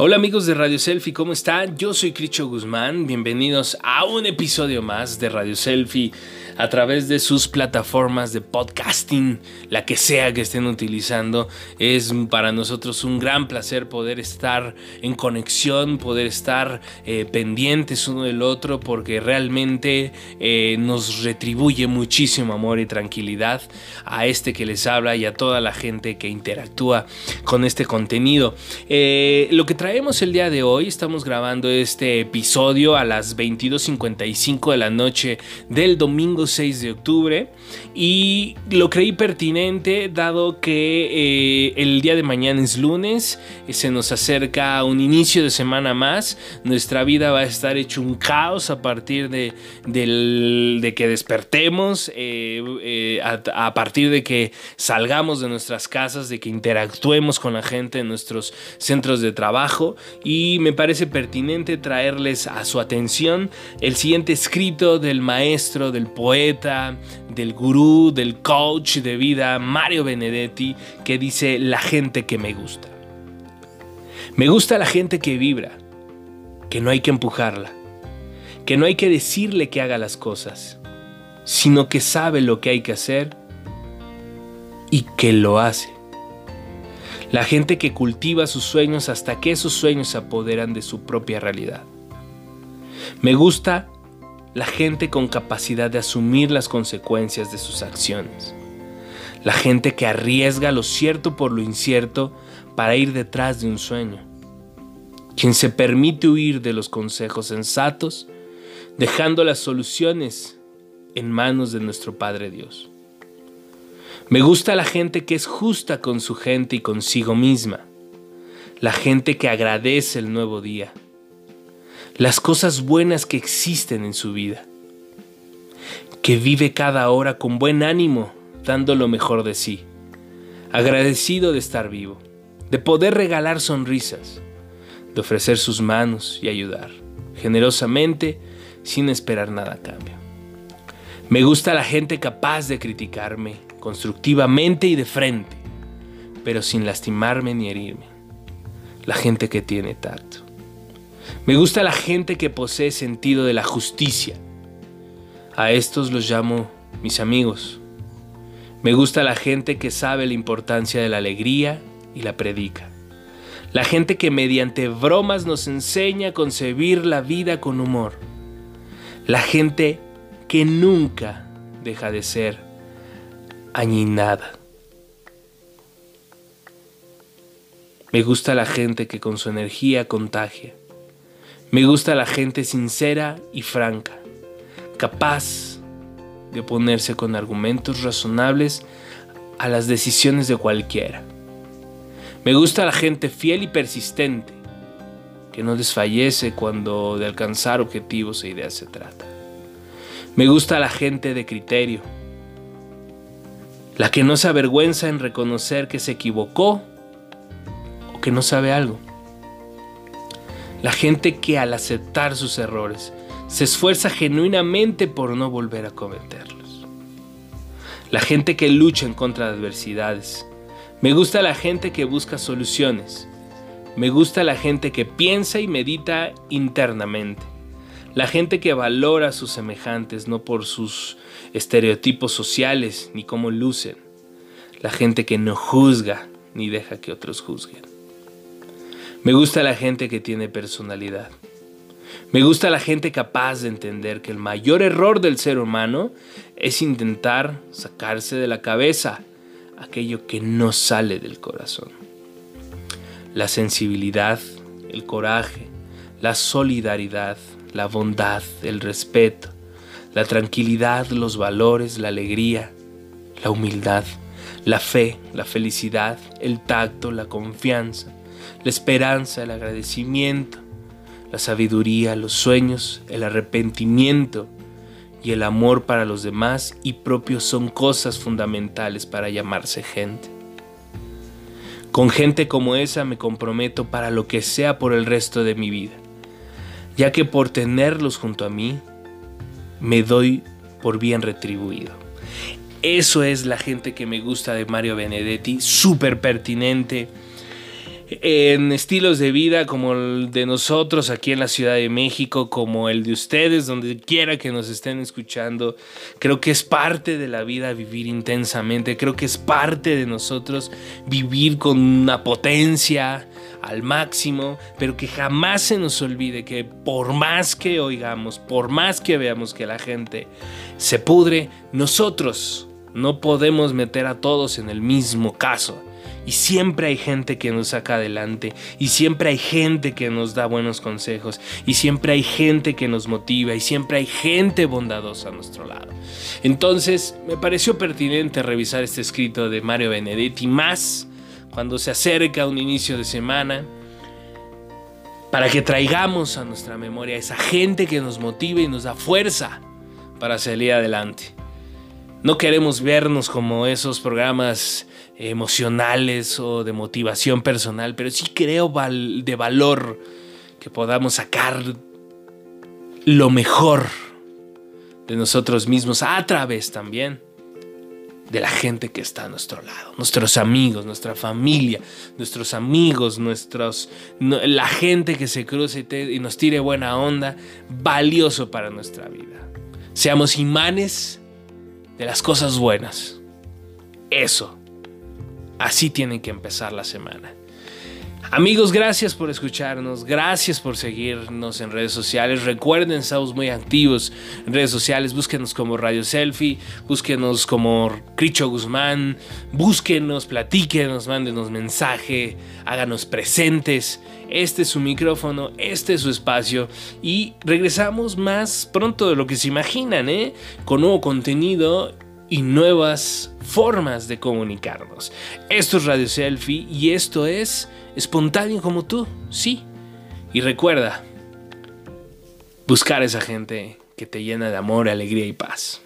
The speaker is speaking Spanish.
Hola amigos de Radio Selfie, ¿cómo están? Yo soy Cricho Guzmán, bienvenidos a un episodio más de Radio Selfie a través de sus plataformas de podcasting, la que sea que estén utilizando. Es para nosotros un gran placer poder estar en conexión, poder estar eh, pendientes uno del otro, porque realmente eh, nos retribuye muchísimo amor y tranquilidad a este que les habla y a toda la gente que interactúa con este contenido. Eh, lo que traemos el día de hoy, estamos grabando este episodio a las 22.55 de la noche del domingo 6 de octubre y lo creí pertinente dado que eh, el día de mañana es lunes, se nos acerca un inicio de semana más, nuestra vida va a estar hecho un caos a partir de, que despertemos, eh, eh, a, a partir de que salgamos de nuestras casas, de que interactuemos con la gente en nuestros centros de trabajo y me parece pertinente traerles a su atención el siguiente escrito del maestro, del poeta, del gurú, del coach de vida Mario Benedetti, que dice la gente que me gusta. Me gusta la gente que vibra, que no hay que empujarla, que no hay que decirle que haga las cosas, sino que sabe lo que hay que hacer y que lo hace. La gente que cultiva sus sueños hasta que esos sueños se apoderan de su propia realidad. Me gusta la gente con capacidad de asumir las consecuencias de sus acciones, la gente que arriesga lo cierto por lo incierto para ir detrás de un sueño, quien se permite huir de los consejos sensatos, dejando las soluciones en manos de nuestro Padre Dios. Me gusta la gente que es justa con su gente y consigo misma, la gente que agradece el nuevo día, las cosas buenas que existen en su vida, que vive cada hora con buen ánimo, dando lo mejor de sí, agradecido de estar vivo, de poder regalar sonrisas, de ofrecer sus manos y ayudar, generosamente, sin esperar nada a cambio. Me gusta la gente capaz de criticarme, constructivamente y de frente, pero sin lastimarme ni herirme. La gente que tiene tacto. Me gusta la gente que posee sentido de la justicia. A estos los llamo mis amigos. Me gusta la gente que sabe la importancia de la alegría y la predica. La gente que mediante bromas nos enseña a concebir la vida con humor. La gente que nunca deja de ser añinada. Me gusta la gente que con su energía contagia. Me gusta la gente sincera y franca, capaz de oponerse con argumentos razonables a las decisiones de cualquiera. Me gusta la gente fiel y persistente, que no desfallece cuando de alcanzar objetivos e ideas se trata. Me gusta la gente de criterio, la que no se avergüenza en reconocer que se equivocó o que no sabe algo. La gente que al aceptar sus errores se esfuerza genuinamente por no volver a cometerlos. La gente que lucha en contra de adversidades. Me gusta la gente que busca soluciones. Me gusta la gente que piensa y medita internamente. La gente que valora a sus semejantes no por sus estereotipos sociales ni cómo lucen. La gente que no juzga ni deja que otros juzguen. Me gusta la gente que tiene personalidad. Me gusta la gente capaz de entender que el mayor error del ser humano es intentar sacarse de la cabeza aquello que no sale del corazón. La sensibilidad, el coraje, la solidaridad, la bondad, el respeto, la tranquilidad, los valores, la alegría, la humildad, la fe, la felicidad, el tacto, la confianza, la esperanza, el agradecimiento, la sabiduría, los sueños, el arrepentimiento y el amor para los demás y propios son cosas fundamentales para llamarse gente. Con gente como esa me comprometo para lo que sea por el resto de mi vida, ya que por tenerlos junto a mí, me doy por bien retribuido. Eso es la gente que me gusta de Mario Benedetti, súper pertinente en estilos de vida como el de nosotros aquí en la Ciudad de México, como el de ustedes, donde quiera que nos estén escuchando. Creo que es parte de la vida vivir intensamente, creo que es parte de nosotros vivir con una potencia al máximo, pero que jamás se nos olvide que por más que oigamos, por más que veamos que la gente se pudre, nosotros no podemos meter a todos en el mismo caso. Y siempre hay gente que nos saca adelante. Y siempre hay gente que nos da buenos consejos. Y siempre hay gente que nos motiva. Y siempre hay gente bondadosa a nuestro lado. Entonces me pareció pertinente revisar este escrito de Mario Benedetti más cuando se acerca un inicio de semana. Para que traigamos a nuestra memoria a esa gente que nos motiva y nos da fuerza para salir adelante. No queremos vernos como esos programas emocionales o de motivación personal, pero sí creo de valor que podamos sacar lo mejor de nosotros mismos a través también de la gente que está a nuestro lado, nuestros amigos, nuestra familia, nuestros amigos, nuestros, la gente que se cruce y, y nos tire buena onda, valioso para nuestra vida. Seamos imanes de las cosas buenas. Eso Así tiene que empezar la semana. Amigos, gracias por escucharnos, gracias por seguirnos en redes sociales. Recuerden, estamos muy activos en redes sociales. Búsquenos como Radio Selfie, búsquenos como Cricho Guzmán, búsquenos, platíquenos, mándenos mensaje, háganos presentes. Este es su micrófono, este es su espacio y regresamos más pronto de lo que se imaginan, ¿eh? Con nuevo contenido y nuevas formas de comunicarnos. Esto es Radio Selfie y esto es espontáneo como tú, sí. Y recuerda, buscar a esa gente que te llena de amor, alegría y paz.